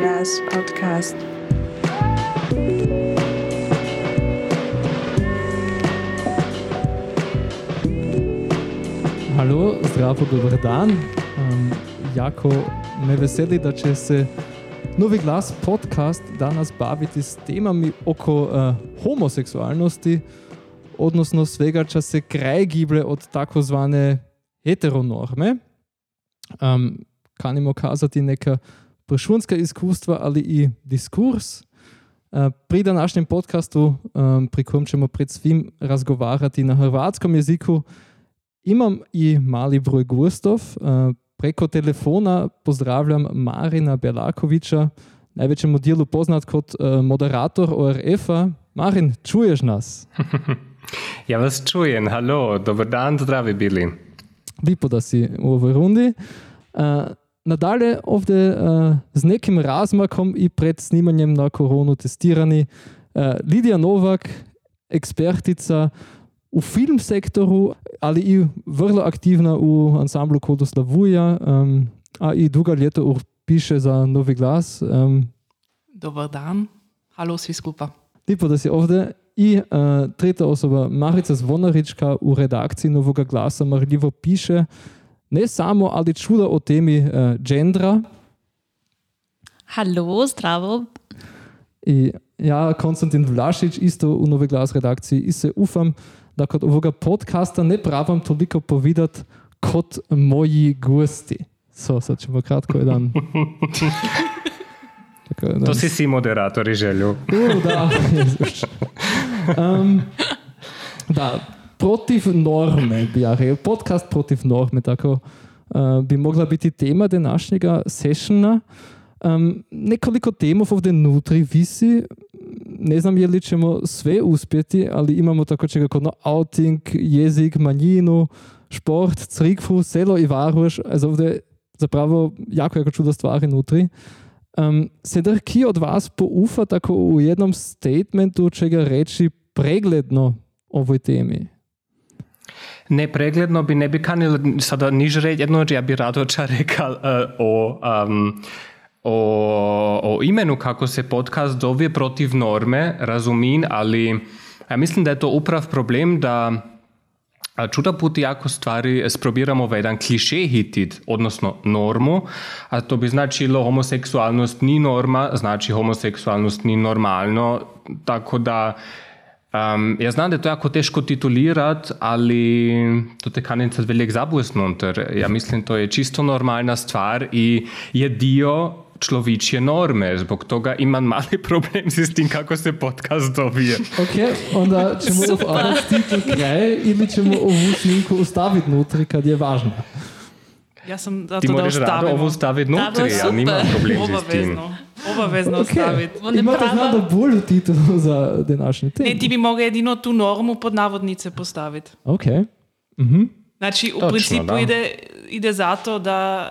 Glass podcast. Halo, zdravo, dober dan. Um, jako me veseli, da će se Novi Glas podcast danas baviti s temami oko uh, homoseksualnosti, odnosno svega, če se kraj giblje od takozvane heteronorme. Um, kanimo kazati neka pršunska iskustva, ali i diskurs. Uh, pri današnjem podcastu, um, pri kojem ćemo pred svim razgovarati na hrvatskom jeziku, imam i mali broj gustov. Uh, preko telefona pozdravljam Marina Belakoviča, največjemu dijelu poznat kot moderator ORF-a. Marin, čuješ nas? ja vas čujem, halo, dober dan, zdravi bili. Lipo da si u ovoj rundi. Nadalje ovdje uh, s nekim razmakom i pred snimanjem na koronu testirani uh, Lidija Novak, ekspertica u film sektoru, ali i vrlo aktivna u ansamblu Kodoslavuja, um, a i duga ljeta piše za Novi glas. Um, Dobar dan, halo svi skupa. Lipo da si ovdje. I uh, tretja osoba, Marica Zvonarička u redakciji Novog glasa marljivo piše ne samo, ali čuda o temi uh, gendra. Halo, zdravo. I ja, Konstantin Vlašić, isto u Novi glas redakciji i se ufam da kod ovoga podcasta ne pravam toliko povedati kot moji gosti. So, sad ćemo kratko jedan... Tako, jedan... To si si moderatori želju. U, da, um, da, protiv norme bi ja rekao, podcast protiv norme, tako uh, bi mogla biti tema današnjega sessiona. Um, nekoliko temov ovdje nutri visi, ne znam je li ćemo sve uspjeti, ali imamo tako čega kod no, outing, jezik, manjinu, šport, crikvu, selo i varuš, also ovdje zapravo jako, jako čudo stvari nutri. Um, se ki od vas poufa tako u jednom statementu čega reći pregledno ovoj temi? Ne, pregledno bi ne bi kanil sada niž reći, jedno ja bi rado ča rekal uh, o um, o, o imenu kako se podcast zove protiv norme, razumim, ali ja mislim da je to uprav problem da čuda puti jako stvari sprobiramo v jedan kliše hitit, odnosno normu, a to bi značilo homoseksualnost ni norma, znači homoseksualnost ni normalno, tako da Um, ja znam da je to jako teško titulirat, ali to te sad velik zabusnunter. Ja mislim to je čisto normalna stvar i je dio človečje norme, zbog toga imam mali problem s tim kako se podcast dobije. Ok, onda ćemo titul kraj ili ćemo ovu snimku ustaviti nutri kad je važno. Ja sam zato Ti da možeš rado ovo staviti nutri, ja nimam problem s tim. Obavezno okay. staviti. Imate prava... znamo bolju titulu za današnji tem. Ne, ti bi mogao jedino tu normu pod navodnice postaviti. Ok. Mhm. Znači, u Točno, principu ide, ide zato da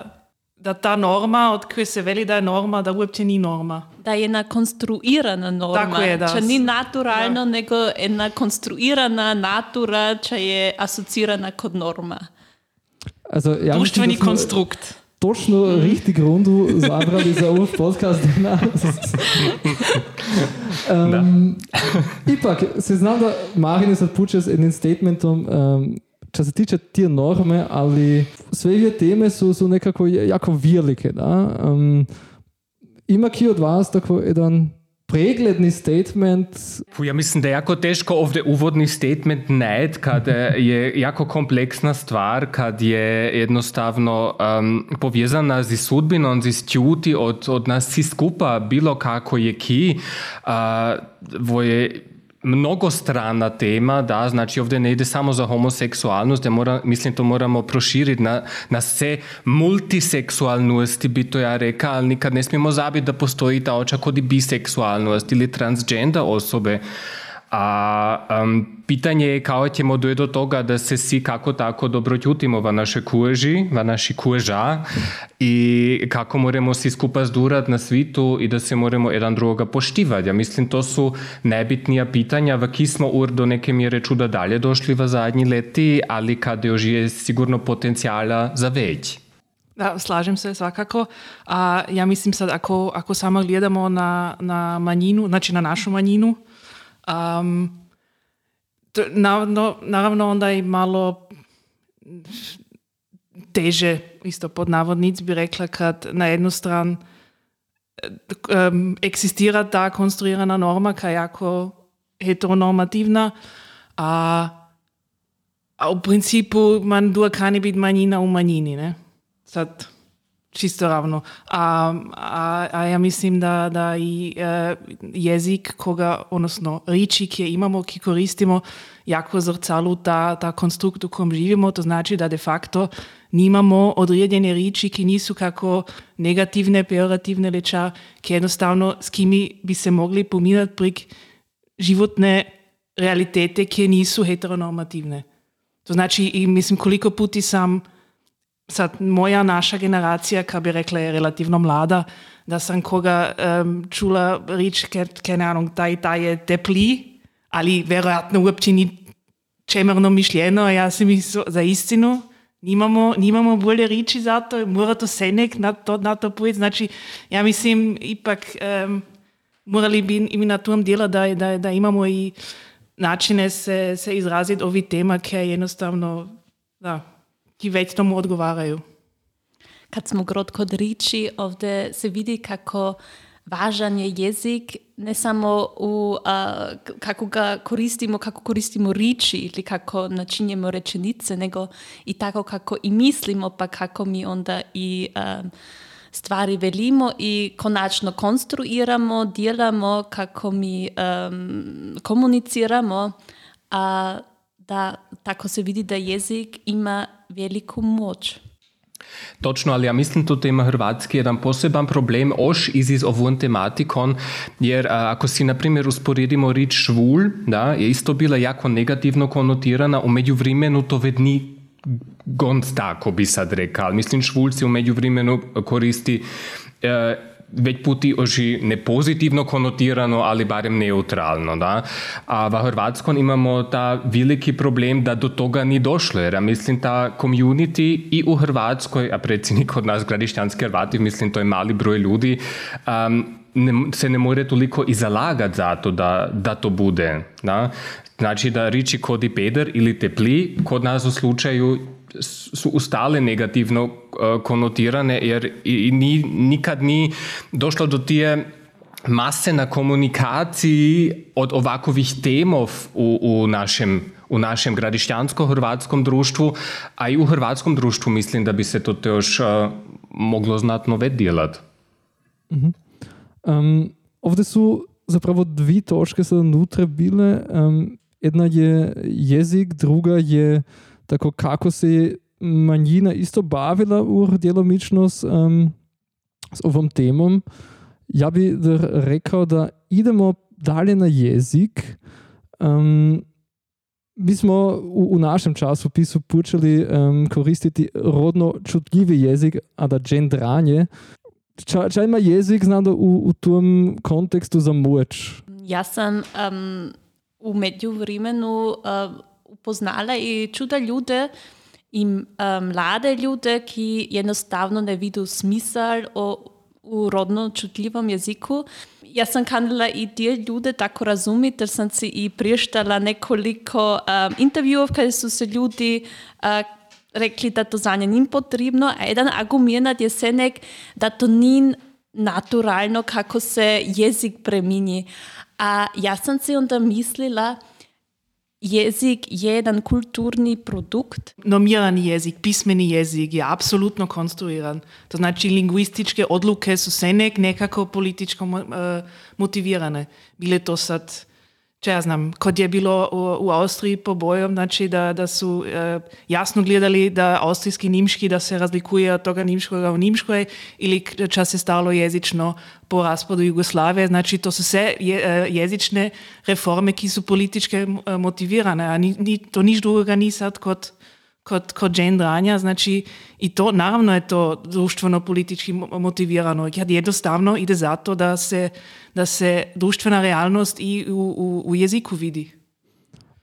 da ta norma, od koje se veli da je norma, da uopće ni norma. Da je ena konstruirana norma. Tako je, da. Če ni naturalno, da. nego ena konstruirana natura, če je asocirana kot norma. Also, ja, Društveni konstrukt. Točno mm. richtig rundu zabrali za ovaj podcast. um, ipak, se znam da Marin je sad puče s jednim statementom um, što se tiče te norme, ali sve teme su, su nekako jako velike. Da? Um, ima ki od vas tako jedan pregledni statement? Ja mislim da je jako teško ovdje uvodni statement najeti kada je jako kompleksna stvar, kad je jednostavno um, povezana z sudbinom, z stjuti od, od nas svi skupa, bilo kako je ki. Uh, je mnogostrana tema, da, znači ovdje ne ide samo za homoseksualnost, ja mora, mislim to moramo proširiti na, na sve multiseksualnosti, bi to ja rekao, ali nikad ne smijemo zabiti da postoji ta očak i biseksualnost ili transgender osobe. A um, pitanje je kao ćemo dojeti do toga da se svi kako tako dobro čutimo v naše kuži, v naši kuža i kako moramo svi skupa zdurat na svitu i da se moramo jedan drugoga poštivati. Ja mislim to su najbitnija pitanja v ki smo ur do neke mjere čuda dalje došli v zadnji leti, ali kad još je sigurno potencijala za već. Da, slažem se svakako. A ja mislim sad ako, ako samo gledamo na, na manjinu, znači na našu manjinu, um, naravno, naravno onda i malo teže, isto pod navodnic bi rekla, kad na jednu stran um, eksistira ta konstruirana norma koja je jako heteronormativna, a, a u principu man dua kani biti manjina u manjini, ne? Sad, čisto ravno. A, a, a ja mislim da, da i e, jezik koga, odnosno riči, ki imamo, ki koristimo, jako zrcalu ta, ta konstrukt, u kom živimo, to znači da de facto nimamo određene riči, ki nisu kako negativne, pejorativne leča, ki jednostavno s kimi bi se mogli pominati prik životne realitete, ki nisu heteronormativne. To znači, i mislim, koliko puti sam sad moja naša generacija, ka bi rekla je relativno mlada, da sam koga um, čula rič, ke ne znam, taj, taj je tepli, ali vjerojatno uopće ni čemerno mišljeno, ja si mi za istinu, nimamo, nimamo bolje riči za to, mora to senek na to, na to povedati, znači ja mislim ipak um, morali bi i na tom djela da, da, da imamo i načine se, se izraziti ovi tema, ki jednostavno, da, ki već tomu odgovaraju. Kad smo grod kod riči, ovdje se vidi kako važan je jezik ne samo u a, kako ga koristimo, kako koristimo riči ili kako načinjemo rečenice, nego i tako kako i mislimo, pa kako mi onda i a, stvari velimo i konačno konstruiramo, djelamo, kako mi um, komuniciramo, a da tako se vidi da jezik ima veliku moć. Točno, ali ja mislim da ima hrvatski jedan poseban problem oš iz ovom tematikom, jer ako si na primjer usporedimo rič švul, da, je isto bila jako negativno konotirana, u međuvremenu to vedni gond tako bi sad rekao. Mislim, švul se u međuvremenu koristi e, već puti oži ne pozitivno konotirano, ali barem neutralno. Da? A v Hrvatskom imamo ta veliki problem, da do toga ni došlo. Jer ja mislim, ta community i u Hrvatskoj, a predsjednik od nas, gradišćanski Hrvati, mislim, to je mali broj ljudi, um, ne, se ne more toliko i zalagati za to da, da to bude. Da? Znači da riči kodi peder ili tepli kod nas u slučaju su ustale negativno uh, konotirane jer i, ni, nikad ni došlo do tije mase na komunikaciji od ovakovih temov u, u našem u našem gradišćansko-hrvatskom društvu, a i u hrvatskom društvu mislim da bi se to još uh, moglo znatno već djelat. Mm -hmm. um, ovdje su zapravo dvi točke sada nutre bile. Um, jedna je jezik, druga je tako kako se je manjina isto bavila ur djelomičnost um, s ovom temom. Ja bi rekao da idemo dalje na jezik. Um, mi smo u, u našem časopisu počeli um, koristiti rodno čutljivi jezik, a da gendranje. Ča, ča ima jezik znado u, u tom kontekstu za moć? Ja sam um, u međuvremenu uh, upoznala i čuda ljude i um, mlade ljude, ki jednostavno ne vidijo smisel o, u rodno čutljivom jeziku. Ja sam kanila i te ljude tako razumiti, jer sam si i priještala nekoliko um, intervjuov, kada su se ljudi uh, rekli da to za nje nije potrebno, a jedan argument je senek da to nije naturalno kako se jezik premini. A ja sam si onda mislila, Jezik je jedan kulturni produkt. Normirani jezik, pismeni jezik je apsolutno konstruiran. To znači lingvističke odluke su se nek nekako političko uh, motivirane. Bile to sad če ja znam, kot je bilo u, u Austriji po bojom, znači da, da su e, jasno gledali da austrijski nimški da se razlikuje od toga nimškoga u nimškoj ili ča se stalo jezično po raspadu Jugoslavije, znači to su sve je, e, jezične reforme, ki su političke e, motivirane, ni, ni, to niš drugoga ni sad kot kod, kod gendranja, znači i to, naravno je to društveno politički motivirano, jer jednostavno ide zato da se, da se društvena realnost i u, u, u jeziku vidi.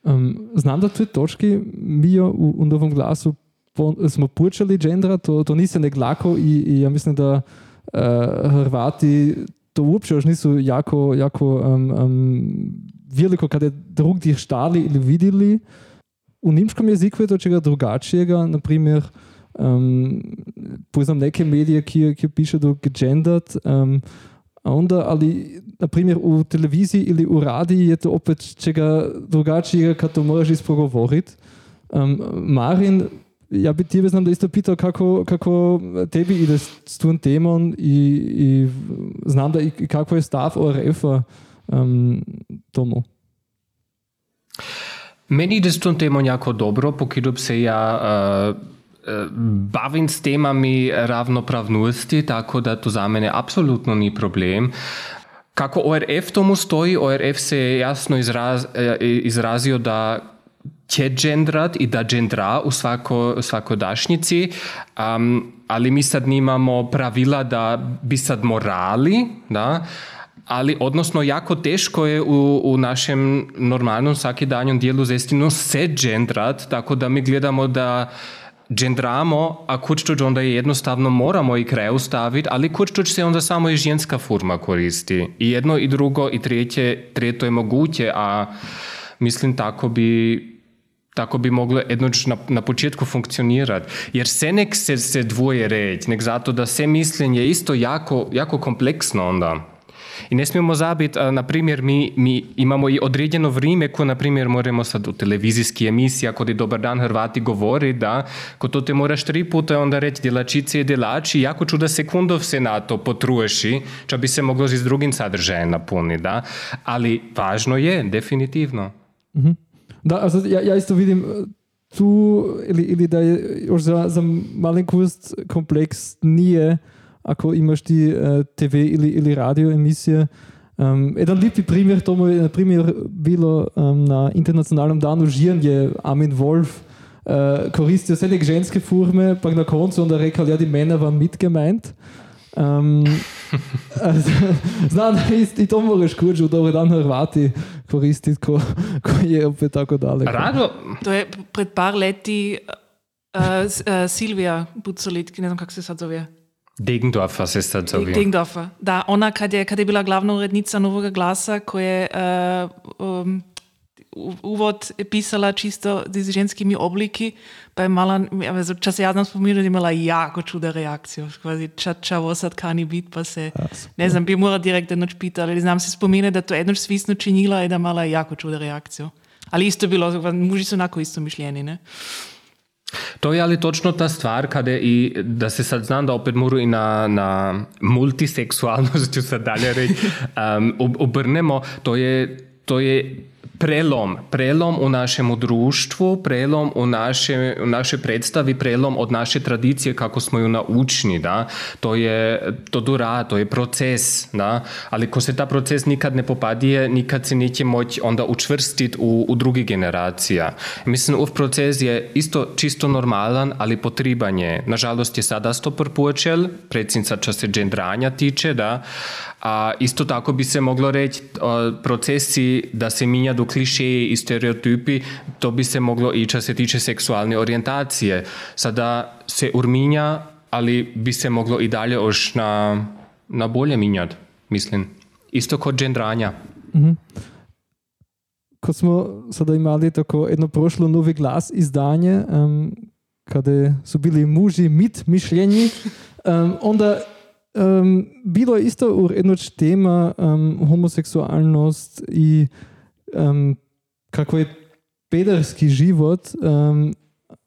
Um, znam da te točki mi u, u Novom glasu smo počeli gendra, to, to nisam nek lako i, i ja mislim da uh, Hrvati to uopće još nisu jako, jako um, um, veliko kada drugdje štali ili vidjeli. U nimškom jeziku je to čega drugačijega, na primjer, um, poznam neke medije, ki, ki piše do gendered, um, onda, ali na primjer u televiziji ili u radiji je to opet čega drugačijega kad to moraš isprogovoriti. Um, Marin, ja bi tebe znam da isto pitao kako, kako tebi ide s tom temom i, i znam da i kako je stav ORF-a um. Meni ide s tom temom jako dobro, pokidom se ja uh, bavim s temami ravnopravnosti, tako da to za mene apsolutno ni problem. Kako ORF tomu stoji, ORF se je jasno izraz, izrazio da će gendrat i da gendra u svako, svakodašnjici, um, ali mi sad nimamo pravila da bi sad morali, da, ali odnosno jako teško je u, u našem normalnom svakidanjem dijelu zestinu se gendrat, tako da mi gledamo da gendramo, a kučtuč onda je jednostavno moramo i kraju staviti, ali kučtuč se onda samo i ženska forma koristi. I jedno i drugo i treće, treto je moguće, a mislim tako bi tako bi moglo jednoč na, na početku funkcionirati. Jer se nek se, se dvoje reći, nek zato da se mišljenje isto jako, jako kompleksno onda. I ne smijemo zabiti, na primjer, mi, mi imamo i određeno vrijeme ko, na primjer, moramo sad u televizijski emisiji, ako je Dobar dan Hrvati govori, da, ko to te moraš tri puta onda reći djelačice i djelači, jako čuda sekundov se na to potruješi, ča bi se moglo s drugim sadržajem napuniti, da. Ali važno je, definitivno. Mhm. Da, also ja, ja isto vidim tu, ili, ili da je još za, za malenkost kompleks nije, ako imaš ti uh, TV ili, ili radio emisije. Um, jedan lijepi primjer tomu je na primjer bilo um, na internacionalnom danu žiranje Amin Wolf uh, koristio sve nek ženske forme, pa na koncu onda rekao, ja, die Männer waren mitgemeint. Um, znam da i, i to moraš kući u dobar dan Hrvati koristiti ko, ko je opet tako daleko. Rado, To je pred par leti uh, uh, Silvija Bucolit, ne znam kako se sad zove. Degendorfer se sad zove. Dingdorfer. Da, ona kad je, kad je bila glavna urednica Novog glasa, koja je uh, um, uvod pisala čisto z ženskimi obliki, pa je mala, če se jaz znam spominjati, je imela jako čuda reakcijo. Kvazi, ča, ča ovo sad kani biti, pa se, ne znam, bi morala direkt enoč pitati, ali znam se spominjati, da to enoč svisno činila i da mala jako čuda reakcijo. Ali isto je bilo, muži su onako isto mišljeni, ne? To je ali točno ta stvar kada i da se sad znam da opet moram i na, na multiseksualnost ću sad dalje reći. Um, ob- obrnemo, to je, to je prelom, prelom u našemu društvu, prelom u, naše, u našoj predstavi, prelom od naše tradicije kako smo ju naučni, da, to je to dura, to je proces, da, ali ko se ta proces nikad ne popadije, nikad se neće moći onda učvrstiti u, u drugi generacija. Mislim, ov proces je isto čisto normalan, ali potreban je. Nažalost je sada sto počel, predsjednica ča se gendranja tiče, da, a isto tako bi se moglo reći, procesi da se minjaju klišeji i stereotipi, to bi se moglo i se tiče seksualne orijentacije. Sada se urminja, ali bi se moglo i dalje još na, na bolje minjati, mislim. Isto kod gendranja. Ko smo sada imali tako jedno prošlo novi glas izdanje, um, kada su bili muži mit mišljenji, um, onda um, bilo je isto u jednoč tema um, homoseksualnost i um, kako je pederski život, um,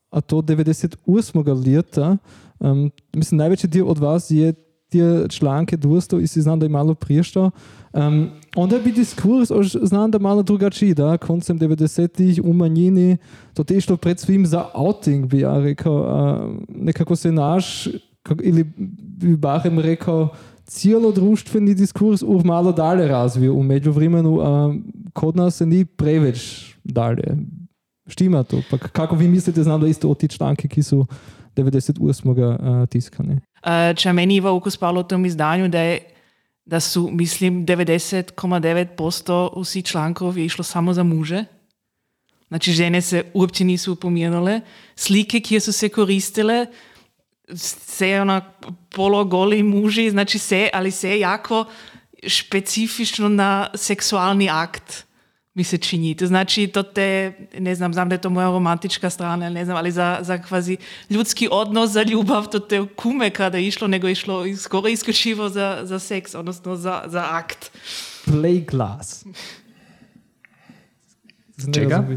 a to 98. leta. Um, mislim, najveći dio od vas je te članke dostao i si znam da je malo priještao. Um, onda bi diskurs už znam da malo drugačiji, da, koncem 90-ih u manjini, to te išlo pred svim za outing, bi ja rekao, a, nekako se naš, ili bi barem rekao, cijelo društveni diskurs už malo dalje razvio u međuvremenu, kod nas se ni preveč dalje. Štima to, pa kako vi mislite, znam da isto o ti članke, ki su 98. Uh, tiskani. Uh, če meni je ukus palo v tem izdanju, da, je, da so, mislim, 90,9% vsi člankov je išlo samo za muže. Znači, žene se uopće nisu upominjale. Slike koje su se koristile, se ona pologoli muži, znači se, ali se jako specifično na seksualni akt mi se čini. To znači, to te, ne znam, znam da je to moja romantička strana, ne znam, ali za, za kvazi ljudski odnos, za ljubav, to te kume kada je išlo, nego je išlo skoro isključivo za, za seks, odnosno za, za akt. Play glass. Čega?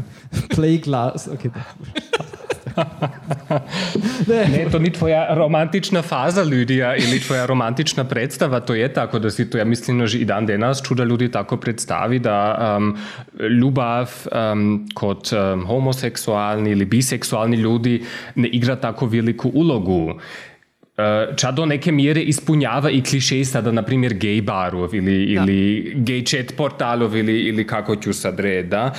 Play glass, ok. ne. ne, to ni tvoja romantična faza Lidija ili tvoja romantična predstava, to je tako, da si to, ja mislim, že i dan danas čuda ljudi tako predstavi, da um, ljubav um, kot um, homoseksualni ili biseksualni ljudi ne igra tako veliku ulogu. Ča do neke mjere ispunjava i kliše sada, na primjer, gej barov ili, ili gej chat portalov ili, ili kako ću sad reda,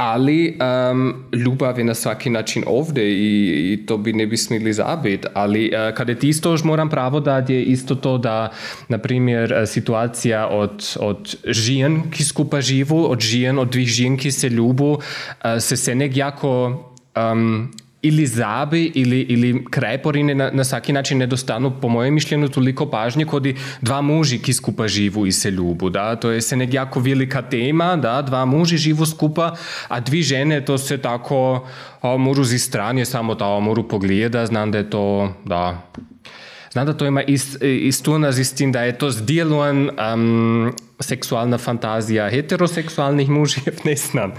ali um, ljubav je na svaki način ovdje i, i to bi ne bi smili zabiti. Ali uh, kada ti isto moram pravo da je isto to da, na primjer, situacija od, od žijen, ki skupa živu, od žijen, od dvih žijen, ki se ljubu, uh, se se nek jako um, ili zabi ili, ili krajporine na, na svaki način ne dostanu, po mojem mišljenju, toliko pažnje kod i dva muži ki skupa živu i se ljubu. Da? To je se nek jako velika tema, da? dva muži živu skupa, a dvi žene to se tako o, moru zi stranje samo ta moru pogleda, znam da je to, da, Znam da to ima ist, istuna z tim, da je to zdjelujem um, seksualna fantazija heteroseksualnih mužev, ne znam.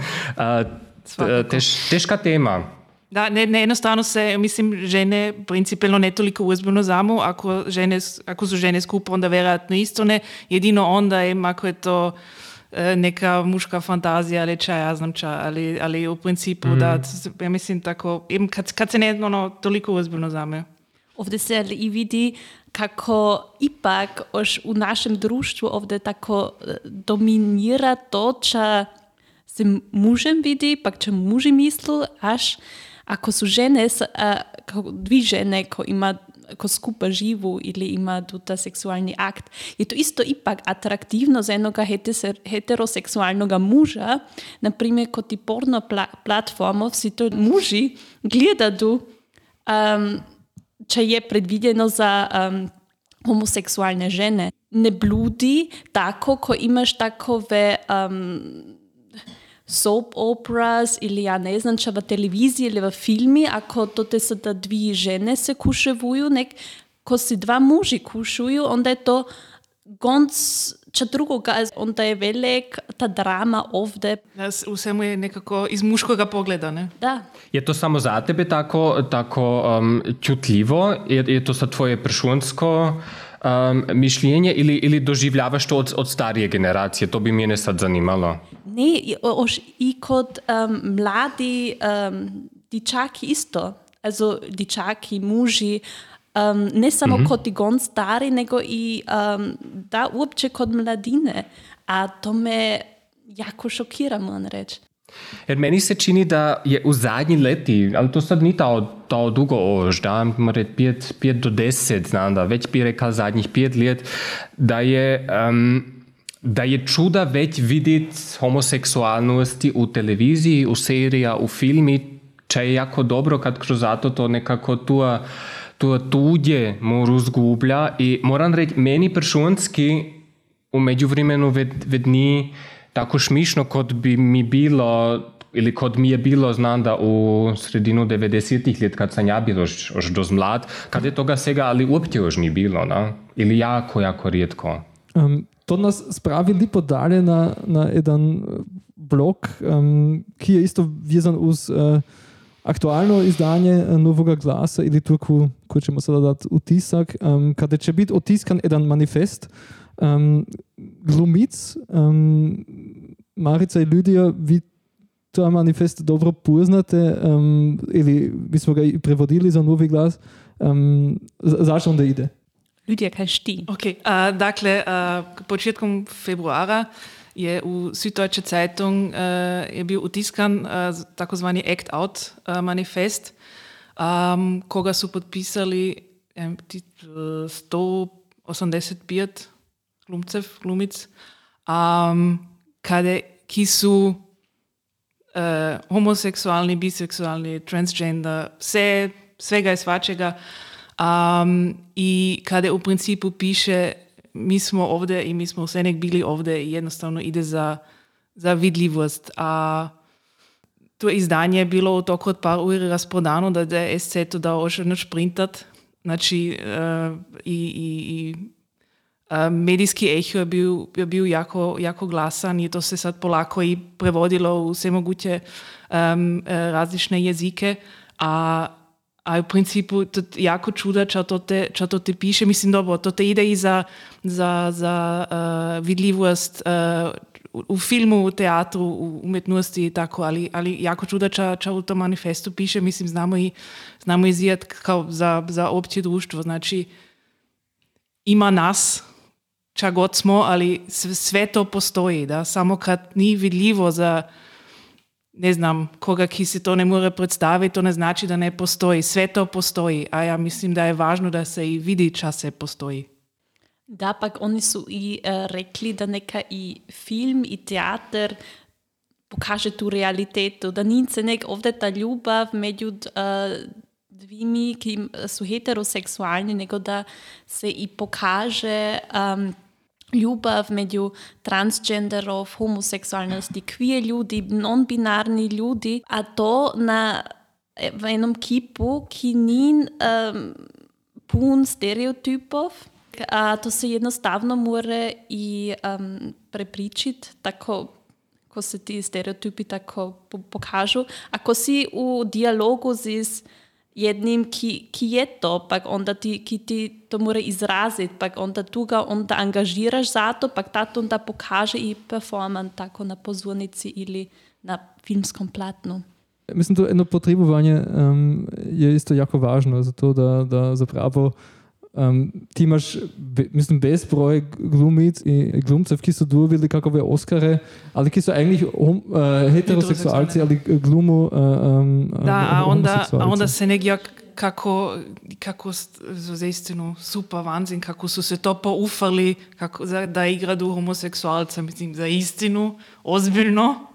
Tež, teška tema. Da, ne, ne, jednostavno se, mislim, žene principijelno ne toliko uzbiljno zamu, ako, žene, ako su žene skupa, onda vjerojatno isto ne, jedino onda im, ako je to e, neka muška fantazija ali ča, ja znam ča, ali, ali u principu mm. da, ja mislim tako, kad, kad se ne ono, toliko uzbiljno zame. Ovdje se i vidi kako ipak oš u našem društvu ovdje tako e, dominira to, ča se mužem vidi, pak če muži mislu, až ako su žene, ako dvi žene ko ima ko skupa živu ili ima tuta seksualni akt, je to isto ipak atraktivno za jednoga heteroseksualnog muža, na primjer kod ti porno pla platformov si to muži gledaju um, če je predvidjeno za um, homoseksualne žene. Ne bludi tako, ko imaš takove um, soap operas ili ja ne znam, če v televiziji ili v filmi, ako to te so da dvi žene se kuševuju, nek, ko si dva muži kušuju, onda je to gonc, če drugoga, onda je velik ta drama ovde. Vse mu je nekako iz muškoga pogleda, ne? Da. Je to samo za tebe tako, tako um, čutljivo? Je, je to za tvoje pršunsko um, mišljenje ili, ili doživljavaš to od, od starije generacije? To bi mene sad zanimalo. Ne, oš i kod um, mladi um, dičaki isto. Also dičaki, muži, um, ne samo mm -hmm. kod gon stari, nego i um, da uopće kod mladine. A to me jako šokira, moram reći. Jer meni se čini da je v zadnji leti, ali to sad ni ta, ta dugo ož, da more pet, pet do deset, znam da već bi rekao zadnjih pet let, da je, um, da je čuda već vidjeti homoseksualnosti u televiziji, u serija, u filmi, če je jako dobro kad kroz zato to nekako tua, tua tudje moru zgublja i moram reći, meni pršunski u međuvremenu ved, vedni tako šmišno, kot bi mi bilo, ili kot mi je bilo znano v sredinu 90-ih let, kad sem ja bil už dosti mlad, kad je toga vsega ali uopće už ni bilo, no? ili jako, jako redko. Um, to nas spravi lepo dalje na, na en blog, um, ki je isto vezan uz uh, aktualno izdanje uh, novega glasa, ali tu, ko, ko ćemo sada dati utisak, um, kada će biti otiskan jedan manifest, um, glumic, um, Marica i Lidija, vi ta manifest dobro poznate, um, ili mi smo ga prevodili za novi glas, um, zašto onda ide? Lidija, kaj šti? Ok, uh, dakle, uh, početkom februara je u Süddeutsche Zeitung uh, je bil utiskan uh, takozvani Act Out uh, manifest, um, koga su potpisali um, 185 glumcev, glumic, um, kade, ki su e, homoseksualni, biseksualni, transgender, vse, svega i svačega. Um, I kada u principu piše mi smo ovde i mi smo sve nek bili ovde i jednostavno ide za, za vidljivost. A to izdanje je bilo u toku od par uri rasprodano, da je SC to dao još jedno šprintat. Znači, uh, i, i, i uh, medijski eho je bil, je bil jako, jako glasan i to se sad polako i prevodilo u sve moguće um, različne jezike. A a v principu to jako čuda, če to te, če to te piše. Mislim, dobro, to te ide i za, za, za uh, vidljivost uh, u filmu, u teatru, u umetnosti i tako, ali, ali jako čuda, če, če u tom manifestu piše, mislim, znamo i, znamo i kao za, za opće društvo. Znači, ima nas, ča god smo, ali sve, to postoji, da, samo kad ni vidljivo za ne znam, koga ki si to ne more predstaviti, to ne znači da ne postoji. Sve to postoji, a ja mislim da je važno da se i vidi čas se postoji. Da, pak oni su i uh, rekli da neka i film i teater pokaže tu realitetu, da nice nek ovdje ta ljubav među uh, dvimi, ki su heteroseksualni, nego da se i pokaže um, ljubav među transgenderov, homoseksualnosti, queer ljudi, non-binarni ljudi, a to na v enom kipu, ki ni um, pun stereotipov, a to se jednostavno mora i um, prepričiti, tako ko se ti stereotipi tako pokažu. Ako si u dialogu z jednim, ki, ki je to, pak onda ti, ki ti to mora izraziti, pak onda tu ga onda angažiraš za to, pak ta to onda pokaže i performan tako na pozornici ili na filmskom platnu. Mislim, da eno potrebovanje um, je isto jako važno, zato da, da zapravo um, imaš, mislim, bezbroj glumic in glumcev, ki so dobili kakove Oscare, ali ki so eigentlich hom, uh, heteroseksualci ali glumu. Uh, um, da, a onda, a onda se negdje kako, kako za istinu super vanzin, kako su se to poufali, kako, da igraju homoseksualca, mislim, za istinu, ozbiljno.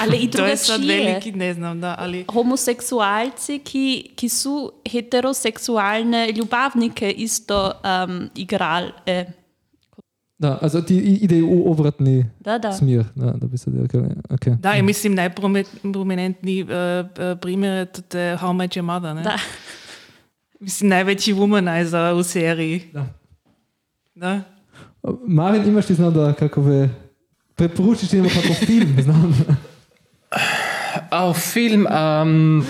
Ali i to je sad veliki, ne znam, da, ali... Homoseksualci, ki, ki su heteroseksualne ljubavnike isto um, igrali. Eh. Da, also die Idee u obratni da, da. smjer, da, da bi se rekli. Okay. Da, i mislim najprominentniji uh, primjer je to How I Met Your Mother, ne? Da. Mislim, najveći womanizer u seriji. Da. Da. Marin, imaš ti znao da kakove preporučiš ti kako film, znam. A film, um,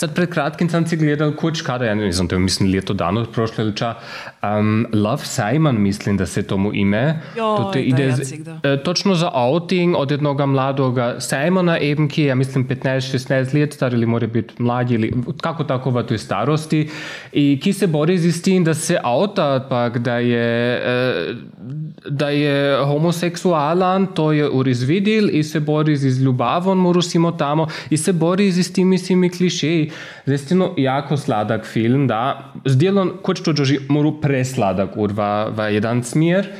sad pred kratkim sam si gledal kuć kada, ja ne znam, to je mislim leto dano prošle liča, um, Love Simon mislim da se tomu ime. Jo, to te ide da. E, točno za outing od jednoga mladoga Simona eben, ki je, ja mislim, 15-16 let star ili mora biti mlađi ili kako tako v toj starosti i ki se bori z tim da se auta pak da je e, da je homoseksualan, to je urizvidil i se bori z ljubavom, morusimo tamo i se bori z timi svimi klišeji. и заистину јако film филм, да. Сделан кој што джожи мору пресладак од во, во еден смер.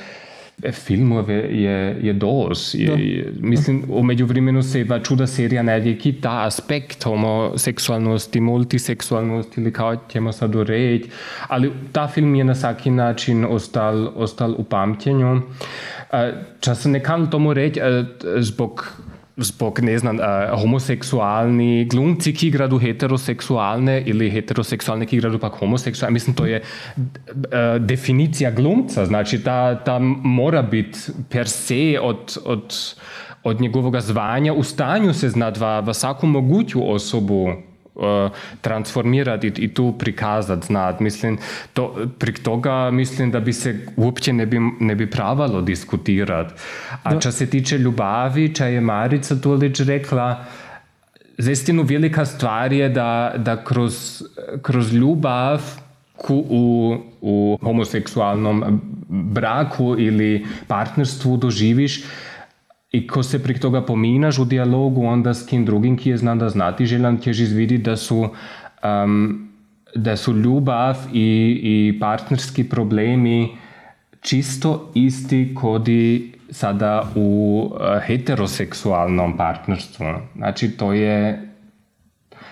Filmove je, je dos. Je, je, mislim, u međuvremenu se va čuda serija najvijeki ta aspekt homoseksualnosti, multiseksualnosti ili kao ćemo sad urediti, ali ta film je na svaki način ostal, ostal u pamćenju. E, Čas ne tomu reći, e, zbog zbog, ne znam, uh, homoseksualni glumci, ki igraju heteroseksualne ili heteroseksualne, ki igraju pak homoseksualne. Mislim, to je uh, definicija glumca. Znači, ta, ta mora biti per se od, od, od njegovog zvanja u stanju se znati v, v svaku moguću osobu uh, transformirati i, i tu prikazati, znati. Mislim, to, prek toga mislim da bi se uopće ne bi, ne bi pravalo diskutirati. A da. če se tiče ljubavi, če je Marica Tulič rekla, zaistinu velika stvar je da, da kroz, kroz ljubav u, u homoseksualnom braku ili partnerstvu doživiš I ko se prek toga pominaš v dialogu, onda s kim drugim, ki je znan da znati, želim ti izvideti, da su, um, da su ljubav i, i partnerski problemi čisto isti kod i sada u heteroseksualnom partnerstvu. Znači, to je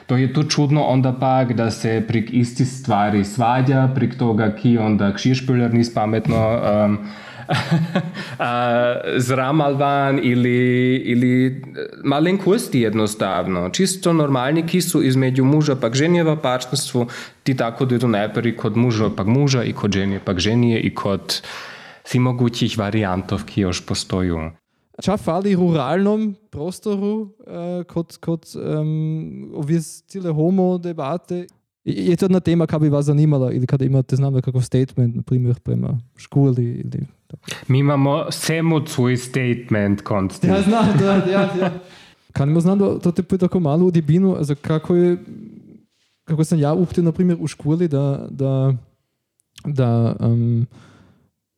to je tu čudno onda pak, da se prek isti stvari svađa, prek toga ki onda kšišpiljer nis pametno um, zramal van ili, ili malenkosti jednostavno. Čisto normalni, ki su između muža pak ženje v partnerstvu, ti tako to najprej kod muža pak muža i kod ženje pak ženje i kod si mogućih varijantov, ki još postoju. Ča fali ruralnom prostoru uh, kot, kot um, ovis cele homo debate? Je to jedna tema, koja bi vas zanimala ili kada imate, znam kakav statement, na primjer, prema školi ili... Mi imamo samo svoj statement konstant. Ja, znam, da, ja, ja. Kan ima znam da to te pita tako malo u dibinu, also kako je, kako sam ja uptio, na primjer, u školi, da, da, da um,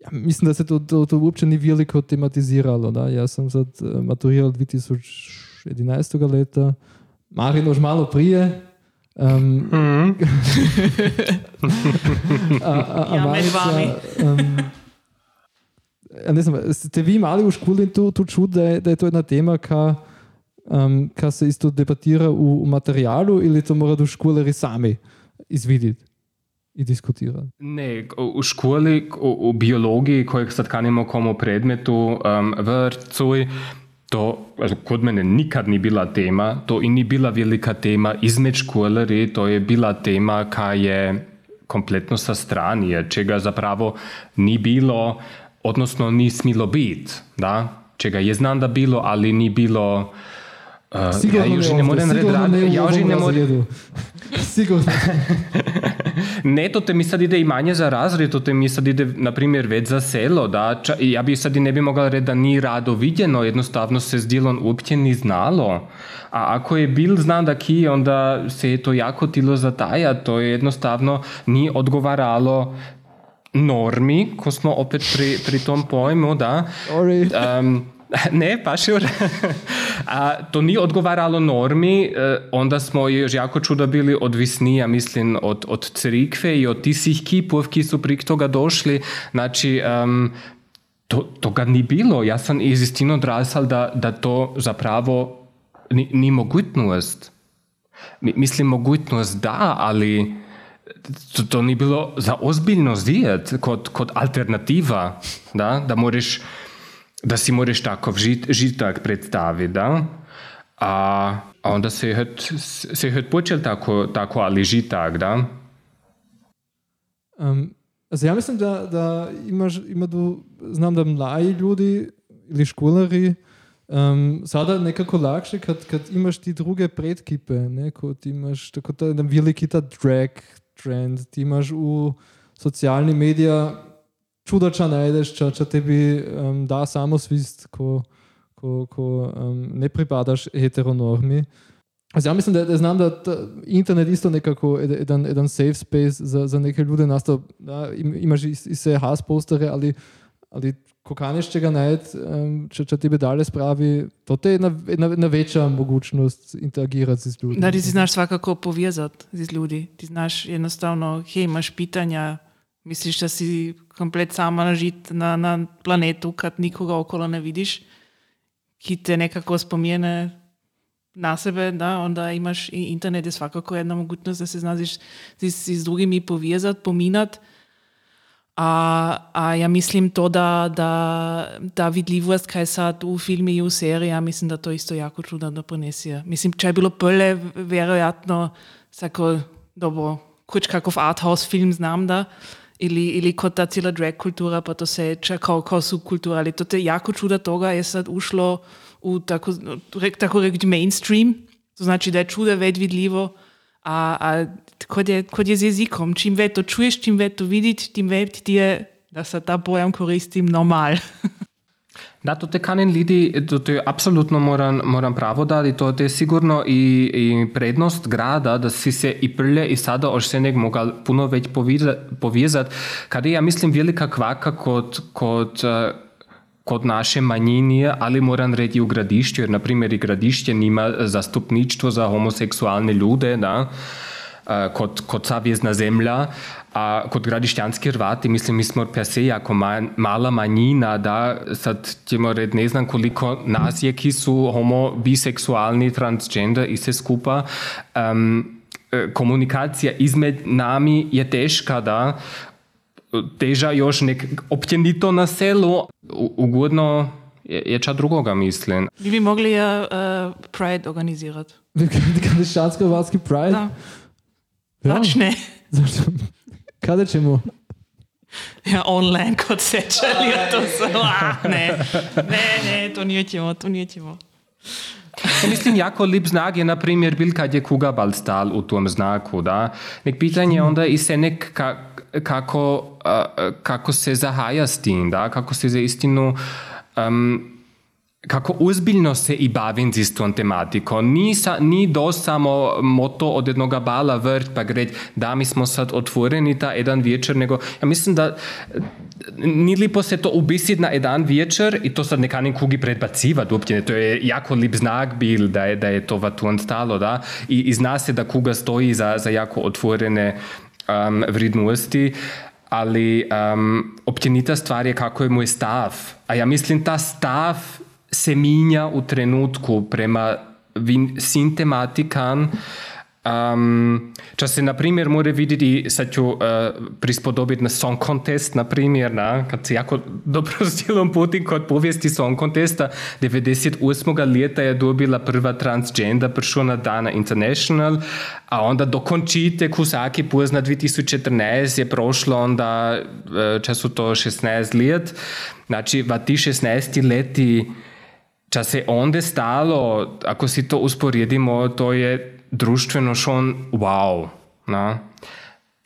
ja, mislim, da se to, to, to uopće ni veliko tematiziralo. Da? Ja sam sad maturiral 2011. leta, Marin još malo prije. Um, mm -hmm. a, a, a ja, med vami. Um, ne znam, ste vi imali v školi tu, tu čut, da je, da je to jedna tema, ka, um, ka se isto debatira v, v materialu ili to mora do školeri sami izvideti? i diskutirati? Ne, u školi, u, u biologiji kojeg sad kanimo komu predmetu um, vrcuj, to kod mene nikad ni bila tema, to i ni bila velika tema između školeri, to je bila tema ka je kompletno sa strani, čega zapravo ni bilo, odnosno ni smilo biti, da? čega je znam da bilo, ali ni bilo Uh, sigurno ja už ne morem reči, ja ne morem. Sigurno. ne, to te mi sad ide i manje za razred, to te mi sad ide, na primjer, već za selo, da, ča, ja bi sad i ne bi mogla reći da ni rado vidjeno, jednostavno se s dilom uopće ni znalo. A ako je bil znan da ki, onda se je to jako tilo zataja, to je jednostavno ni odgovaralo normi, ko smo opet pri, pri tom pojmu, da. Um, ne, pa šur. A to ni odgovaralo normi, e, onda smo još jako čudo bili odvisni, ja mislim, od, od crikve i od tisih kipov, ki su prek toga došli. Znači, um, to, toga ni bilo. Ja sam iz istino odrasal da, da to zapravo ni, ni mogućnost. Mislim, mogućnost da, ali to, to ni bilo za ozbiljno zvijet kod, kod alternativa, da, da moraš da si moraš tako žit, žitak predstaviti, da? A, a onda se je se je počel tako, tako ali žitak, da? Um, also ja mislim da, da imaš, ima tu, znam da mladi ljudi ili školari um, sada nekako lakše kad, kad imaš ti druge predkipe, ne, kot imaš tako ta veliki ta drag trend, ti imaš u socialni medija čudo, če najdeš, če, če tebi um, da samosvist, ko, ko, ko um, ne pripadaš heteronormi. Ja mislim, da, da znam, da internet isto nekako jedan, jedan safe space za, za neke ljude nastav, da imaš i, i se has postere, ali, ali ko kaneš čega najeti, um, če, če tebe dalje spravi, to je jedna, jedna, jedna večja mogućnost interagirati z ljudmi. Da, ti znaš svakako povezati z ljudi. Ti znaš jednostavno, hej, imaš pitanja, Misliš, da si komplet sama nažit na, na planetu, kad nikoga okolo ne vidiš, ki te nekako spomene na sebe, da onda imaš internet je svakako jedna mogućnost da se znaš s, s drugimi povezati, pominati. A, a ja mislim to, da, da, da vidljivost, kaj sad u filmi i u seriji, ja mislim da to isto jako čudno da ponese. Mislim, če je bilo pole, vjerojatno, tako dobro, kuć kakov arthouse film znam da, ili, ili kot ta cijela drag kultura, pa to seča kao, kao subkultura, ali to te jako čuda toga je sad ušlo u tako, tako reći mainstream, to znači da je čuda već vidljivo, a, a kod, je, kod je z jezikom, čim več to čuješ, čim več to vidiš, tim več ti je, da se ta pojam koristim normal. Da, to te kanen ljudi, to te apsolutno moram, moram pravo dati, to te sigurno i, i prednost grada, da si se i prlje i sada oš se nek mogal puno već povezat, kada ja mislim velika kvaka kod, kod kod naše manjine, ali moram reći u gradišću, jer na primjer i gradišće nima zastupništvo za homoseksualne ljude, da, kot, kot savezna zemlja. A kot gradišćanski Hrvati, mislim, mi smo per se jako ma, mala manjina, da sad ćemo red, ne znam koliko nas je, ki su homo, biseksualni, transgender i se skupa. Um, komunikacija izmed nami je teška, da teža još nek općenito na selu, ugodno je, je ča drugoga mislim. Vi bi mogli uh, Pride organizirati. Gradišćansko-Hrvatski Pride? Da. Ja. Pač ne. Zašto? Kada ćemo? Ja, online kot sečali, to so. Ah, ne, ne, ne, to nećemo, to nećemo. Ja mislim, jako lep znak je, na primjer, bil, kad je Kuga bal stal u tom znaku, da. Nek pitanje onda i se nek ka, kako, uh, kako se zahaja s tim, da, kako se za istinu um, kako uzbiljno se i bavim s tom tematikom. Ni, sa, ni do samo moto od jednoga bala vrt pa gred, da mi smo sad otvoreni ta jedan večer, nego ja mislim da ni lipo se to ubisit na jedan večer i to sad nekanim kugi predbacivati uopće. To je jako lip znak bil da je, da je to vatun stalo, da? I, i zna se da kuga stoji za, za jako otvorene um, vrednosti ali um, općenita stvar je kako je moj stav. A ja mislim ta stav se minja u trenutku prema svim tematikam. Um, če se, na primer, mora videti, da ću uh, prispodobiti na Song Contest, na primer, na, kad se jako dobro stilom putim kod povijesti Song Contesta, 98. leta je dobila prva transgender persona Dana International, a onda dokončite kusaki pozna 2014 je prošlo onda, uh, če su to 16 let. Znači, v ti 16 leti Ča se onda stalo, ako si to usporedimo, to je društveno šon wow. Na?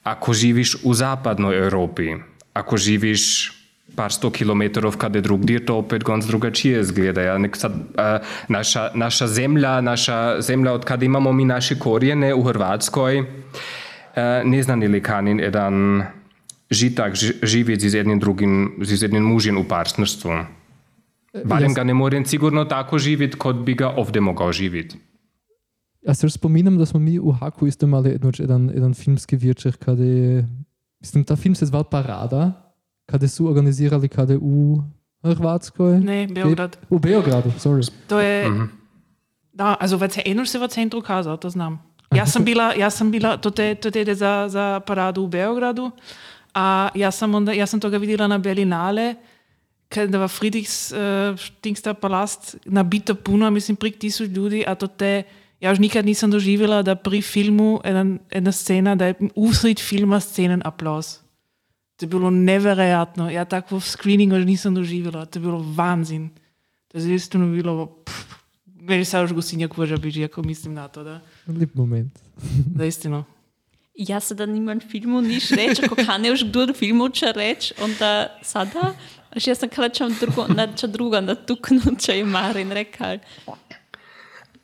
Ako živiš u zapadnoj Europi, ako živiš par sto kilometrov kada drugdje, to opet gonc drugačije izgleda. Ja? Nek sad, uh, naša, naša zemlja, naša zemlja, od kada imamo mi naše korijene u Hrvatskoj, uh, ne znam ili kanin jedan žitak živjeti z jednim drugim, z jednim mužem u partnerstvu. Barem ga ne morem sigurno tako živjeti, kot bi ga ovdje mogao živjeti. Ja se spominam, da smo mi u Haku isto imali jednoč jedan, jedan filmski večer, kada je, mislim, ta film se zval Parada, kada su organizirali kada u Hrvatskoj. Ne, Beograd. U Beogradu, sorry. To je, -hmm. da, also v enoč se v centru kazao, to znam. Ja sam bila, ja sam bila, to te, to te za, za paradu u Beogradu, a ja sam, onda, ja sam toga vidjela na Berlinale, da v Friedrichs uh, Dingster Palast nabito puno, mislim, prek tisoč ljudi, a to te, ja už nikad nisem doživela, da pri filmu ena, ena scena, da je usred filma scenen aplauz. To je bilo neverjetno. Ja, tako v screeningu že nisem doživela. To je bilo vanzin. To je zaistino bilo... Pff, meni se už gosinja koža biži, ako mislim na to, da. Lep moment. Zaistino. Ja sada nimam filmu niš reći, ako kane još kdo filmu će reći, onda sada, až ja sam kada čam drugo, na ča drugo natuknut, če je Marin rekao.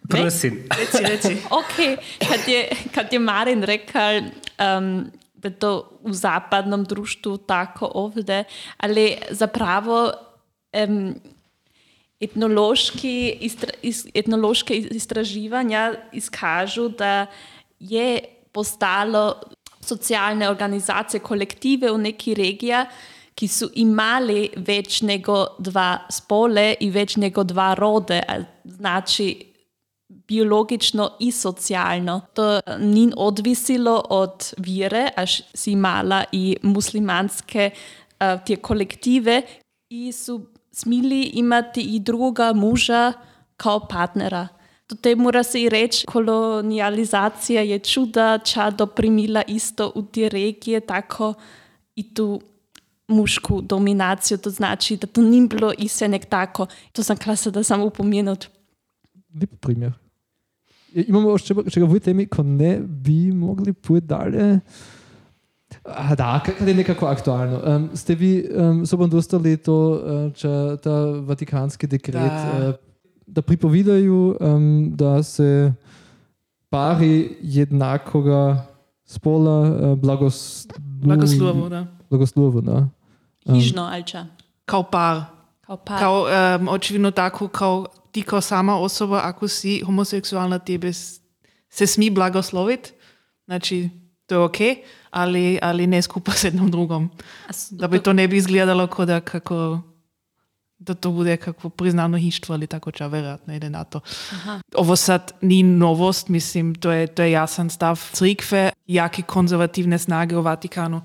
Prosim. Reci, reci. ok, kad je, kad je Marin rekao um, da je to u zapadnom društvu tako ovdje, ali zapravo um, etnološki, istra, is, etnološke istraživanja iskažu da je postalo socialne organizacije, kolektive v neki regiji, ki so imeli več nego dva spole in več nego dva rode, znači biologično in socialno. To ni odvisilo od vire, až si imala i muslimanske uh, te kolektive, in so smeli imati i druga moža kao partnera. Tutaj mora se i reći, kolonializacija je čuda, ča doprimila isto u te regije, tako i tu mušku dominaciju, to znači da to nije bilo i sve nek tako. To sam klasa da sam upomenut. Lep primjer. Imamo još čega, čega v temi, ko ne bi mogli pojeti dalje. A, da, kad je nekako aktualno. Um, ste vi um, sobom dostali to, uh, če ta vatikanski dekret Da. uh, da pripovedajo, um, da se pari jednakoga spola uh, blagos, Blagoslovo, da. blagoslovo. Da. Hižno, alča. Kao par. Kao par. Kao, um, očividno tako, kao ti kao sama osoba, ako si homoseksualna, tebe se smi blagosloviti. Znači, to je ok, ali, ali ne skupaj s jednom drugom. Da bi to ne bi izgledalo kao da kako da to bude kakvo priznano hištvo ali tako ča, vjerojatno ide na to. Aha. Ovo sad ni novost, mislim, to je, to je jasan stav crikve, jaki konzervativne snage u Vatikanu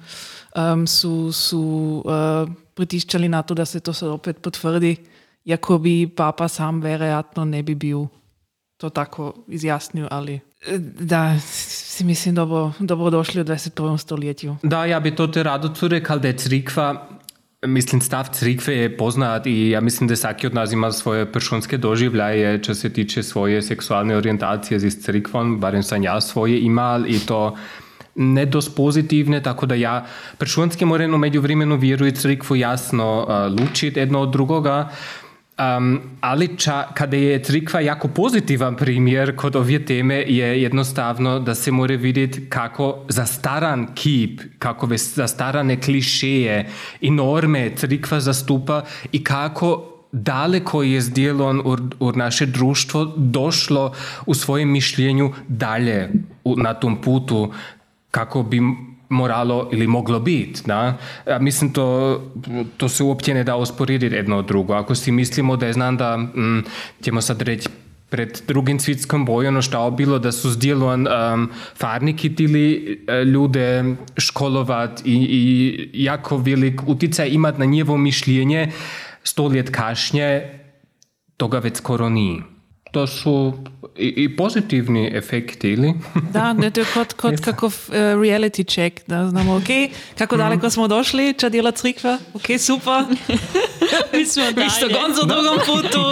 um, su, su uh, pritiščali na to da se to sad opet potvrdi, jako bi papa sam vjerojatno ne bi bio to tako izjasnio, ali da, si mislim dobro, dobro došli u 21. stoljetju. Da, ja bi to te rado tu rekao da je crikva Mislim, stav crkve je poznat i ja mislim da svaki od nas ima svoje pršonske doživljaje što se tiče svoje seksualne orijentacije z crkvom, barem sam ja svoje imal i to ne dost pozitivne, tako da ja pršonske moram u međuvremenu vjeruju crkvu jasno uh, lučiti jedno od drugoga. Um, ali ča, kada je crkva jako pozitivan primjer kod ove teme je jednostavno da se mora vidjeti kako zastaran kip, kako zastarane klišeje i norme crkva zastupa i kako daleko je zdjelon u, u naše društvo došlo u svojem mišljenju dalje u, na tom putu kako bi moralo ili moglo biti. Da? Ja mislim, to, to se uopće ne da osporiti jedno od drugo. Ako si mislimo da je znam da, mm, ćemo sad reći, pred drugim svjetskom boju ono što bilo da su zdjelon um, farniki tili e, ljude školovat i, i jako velik utjecaj imat na njevo mišljenje sto let kašnje toga već skoro nije to su i, i pozitivni efekti, ili? da, ne, to je kot, kot kakov uh, reality check, da znamo, ok, kako daleko smo došli, če dela crkva, ok, super. Mi smo dalje. Mi smo gonzo drugom putu.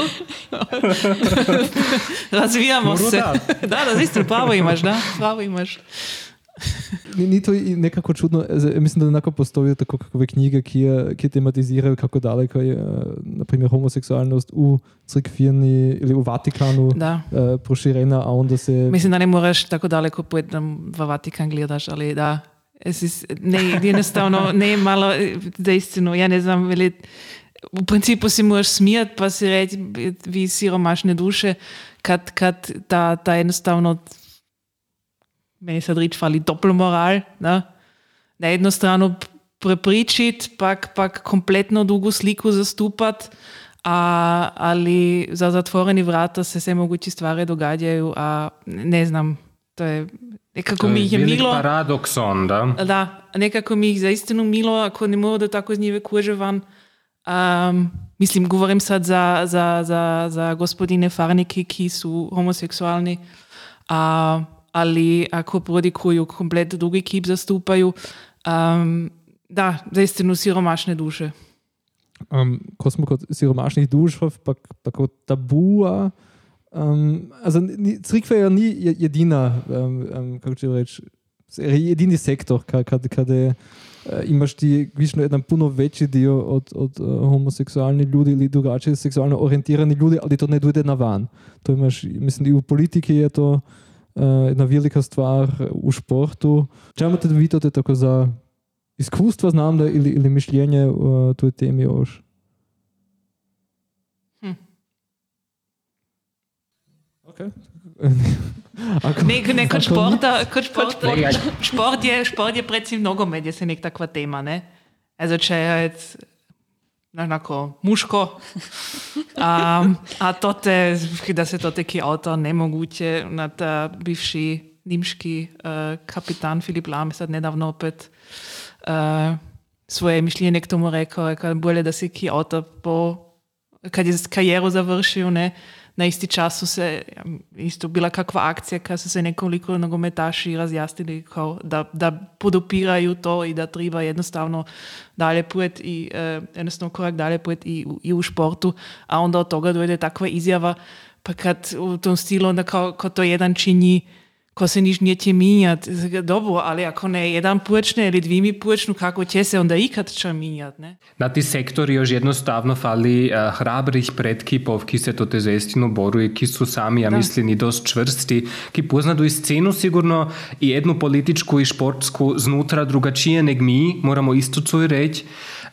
Razvijamo se. Da, da, zisto, pravo imaš, da, pravo imaš. ni, ni to nekako čudno, mislim, da enako postojijo tako kakove knjige, ki, je, ki tematizirajo, kako daleko je naprimer homoseksualnost v crkveni ali v Vatikanu uh, proširena, a onda se... Mislim, da ne moreš tako daleko pojeti, da v Vatikan gledaš, ali da... Is, ne, enostavno, ne malo dejstveno, ja ne znam, veli, v principu si moraš smijati, pa si reči, vi siromašne duše, kad, kad ta, ta enostavno meni sad reč fali doppelmoral, ne? na eno strano prepričiti, pak, pak kompletno drugo sliko zastupati, a, ali za zatvoreni vrata se vse mogoče stvari dogajajo, a ne znam, to je nekako mi jih je milo. Paradokson, da? Da, nekako mi jih zaistino milo, ako ne mogu da tako z njeve kože van. Um, mislim, govorim sad za, za, za, za gospodine Farniki, ki so homoseksualni. Uh, ali ako prodikuju komplet drugi kip zastupaju. Um, da, zaistinu siromašne duše. Um, ko smo kot siromašnih duš, pa, kot tabua, um, also, crkva je ni jedina, um, um, kako će reći, jedini sektor, kada, uh, imaš ti višno jedan puno veći dio od, od uh, homoseksualnih ljudi ili drugačije seksualno orijentirani ljudi, ali to ne dojde na van. To imaš, mislim, i u politiki je to jedna velika stvar v športu. Če imate vi to tako za izkustva znamda ili, ili mišljenje o toj temi još? Hm. Okay. ne, ne, kot športa, kot šport, šport, je, šport je predvsem nogomet, je se nek takva tema, ne? Also, če je onako muško. A, a to te, da se to taki avto nemoguće na ta bivši nimški uh, kapitan Filip Lam sad nedavno opet uh, svoje mišljenje k tomu rekao, rekao bolje da se ki avto po, kad je karijeru završio, ne, na isti čas se, isto bila kakva akcija kad su se nekoliko nogometaši razjasnili kao da, da podopiraju to i da treba jednostavno dalje pujet i uh, jednostavno korak dalje pujet i, i u športu, a onda od toga dojde takva izjava, pa kad u tom stilu onda kao, kao to jedan čini ko se nič neće minjati. Dobro, ali ako ne jedan počne ili dvimi počnu, kako će se onda ikad čo minjati, ne? Na ti sektori još jednostavno fali uh, hrabrih predkipov, ki se to te zestino boruje, ki su sami, ja da. mislim, i dost čvrsti, ki poznadu i scenu sigurno i jednu političku i športsku znutra drugačije neg mi, moramo isto cuj reći,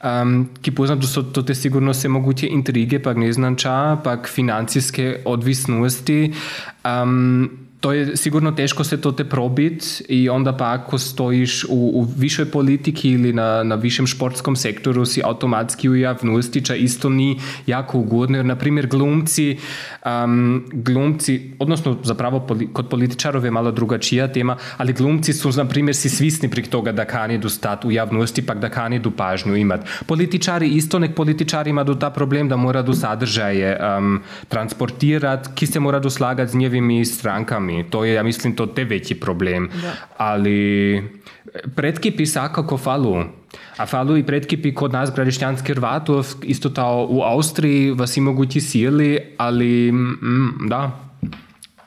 um, ki poznadu so to te sigurno se moguće intrige, pak ne znam ča, pak financijske odvisnosti, um, to je sigurno teško se to te probiti i onda pa ako stojiš u, u višoj politiki ili na, na višem športskom sektoru si automatski u javnosti, ča isto ni jako ugodno, jer na primjer glumci, um, glumci, odnosno zapravo poli, kod političarov je malo drugačija tema, ali glumci su na primjer si svisni prek toga da kanidu stati u javnosti, pak da kanidu pažnju imat. Političari isto, nek političari imaju ta problem da mora do sadržaje um, transportirati, ki se mora doslagati z njevimi strankami sami. To je, ja mislim, to te veći problem. Da. Ali predkipi svakako falu. A falu i predkipi kod nas gradišćanski Hrvatov, isto tao u Austriji vas i mogući sili, ali mm, da,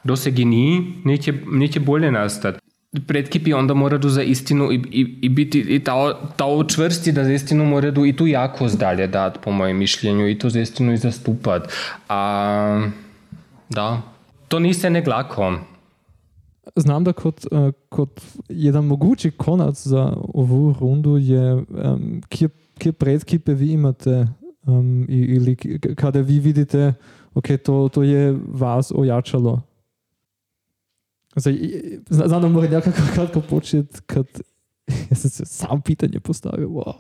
dosegi ni, neće, neće bolje nastati. Predkipi onda moraju za istinu i, i, i biti i ta, ta čvrsti da za istinu moraju i tu jako zdalje dati, po mojem mišljenju, i to za istinu i zastupati. A da, to niste ne lako. Znam da kot, uh, kot jedan mogući konac za ovu rundu je um, kje, kje predkipe vi imate um, ili kada vi vidite ok, to, to je vas ojačalo. Zdaj, znam da moram nekako kratko početi, kad ja sam se sam pitanje postavio. Wow.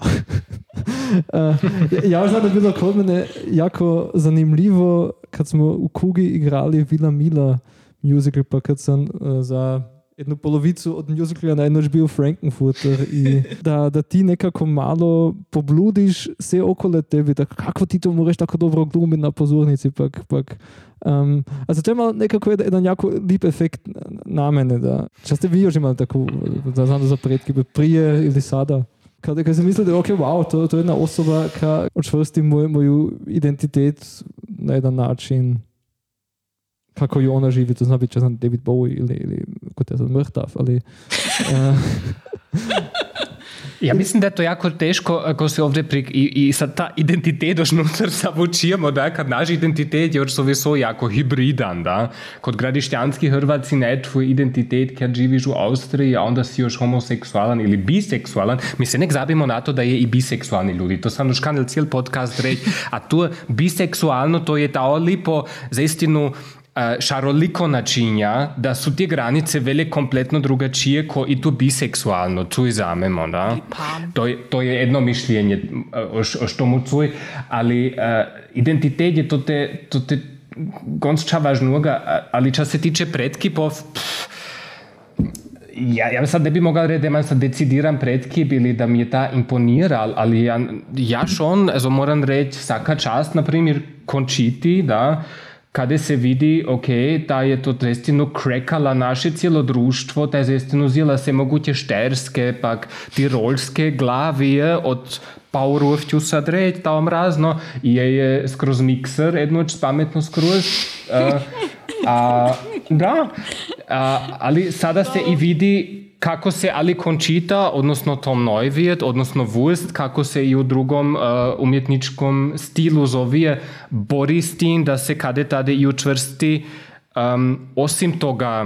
uh, ja znam da je bilo kod mene jako zanimljivo kad smo u Kugi igrali Vila Mila musical, pa sam uh, za jednu polovicu od musicala najnoč bil Frankenfurter in da, da ti nekako malo pobludiš vse okolo tebe, da kako ti to moraš tako dobro glumiti na pozornici. Pak, pak. Um, also to ima nekako jedan jako lep efekt na mene, da če ste vi že imeli tako, da znam za predki, prije ili sada. Kada, kada sem mislil, da je okay, wow, to, to je jedna osoba, ki očvrsti moj, moju identitet na jedan način kako ju ona živi, to zna biti časem David Bowie ili, ili kot je sad mrtav, ali... Uh, Ja mislim da je to jako teško ako se ovdje prik... I, i sad ta identitet još nutar savučijemo, da kad naš identitet još sovjeso jako hibridan, da? Kod gradišćanski Hrvatski ne tvoj identitet kad živiš u Austriji, a onda si još homoseksualan ili biseksualan. Mi se nek zabimo na to da je i biseksualni ljudi. To sam još kanal cijel podcast reći. A tu biseksualno to je ta lipo za istinu šaroliko načinja, da su te granice vele kompletno drugačije ko i to biseksualno, čuj zamemo, da? To je, to je jedno mišljenje o, o što mu čuj, ali uh, identitet je to te, to te gonča važnoga, ali čas se tiče predkipov, pff, ja, ja sad ne bi mogao reći da imam sad decidiran predkip ili da mi je ta imponira, ali ja, ja šon, also moram reći, svaka čast, na primjer, končiti, da, kada se vidi, ok, da je to zaistinu krekala naše cijelo društvo, da je zaistinu zjela se moguće šterske, pak tirolske glavije od Paurov ću sad reći, vam razno, je je skroz mikser, jednoč pametno skroz. Uh, a, da, a, ali sada se i vidi kako se ali končita, odnosno Tom Neuwirth, odnosno Wurst, kako se i u drugom uh, umjetničkom stilu zovije, bori s tim da se kade tade i učvrsti um, osim toga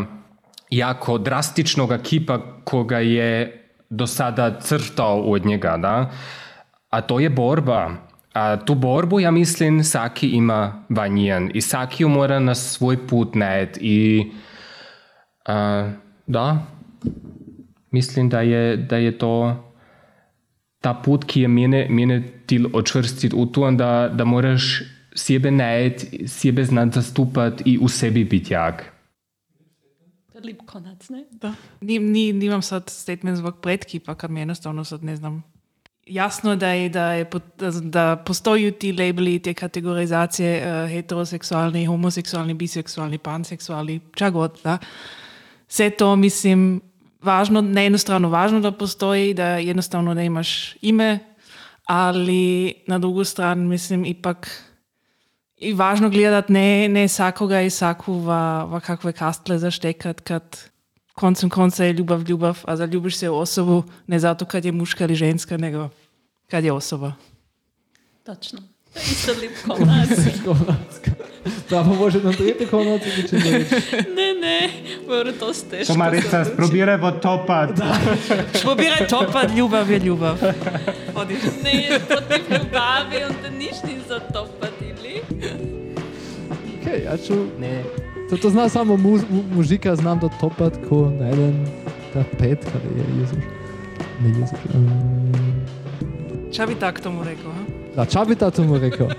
jako drastičnog kipa koga je do sada crtao od njega, da? a to je borba. A tu borbu, ja mislim, Saki ima vanjen i Saki ju mora na svoj put najeti i uh, da, mislim, da je, da je to ta put, ki je mene, mene til očvrstiti v to, da, da moraš sebe najeti, sebe znati zastupati in v sebi biti jak. Lep konac, ne? Da. Ni, ni, nimam sad statement zvok predki, pa kad mi jednostavno sad ne znam. Jasno da je, da, je, da postoji ti labeli, te kategorizacije uh, heteroseksualni, homoseksualni, biseksualni, panseksualni, čagod, da. Sve to, mislim, važno, na jednu stranu važno da postoji, da jednostavno da imaš ime, ali na drugu stranu mislim ipak i važno gledat ne, ne svakoga i svaku va, va kakve kastle zaštekat kad koncem konca je ljubav ljubav, a zaljubiš se u osobu ne zato kad je muška ili ženska, nego kad je osoba. Točno. To je isto lep konac. Da, pa može nam tretji konac ili će ne Ne, ne, mora to stežko. Komarica, probirajmo topat. Probiraj topat, ljubav je ljubav. Odiš. Ne, je protiv ljubavi, onda niš ni za topat ili? Okej, okay, ja ću... Ne. To, to zna samo mu, mu, mužika, znam to topat, ko najdem ta pet, kada je Jezus. Ne Jezus. Um, Čo by tak tomu řekl? Ha? Da, ča bi ta tomu rekel?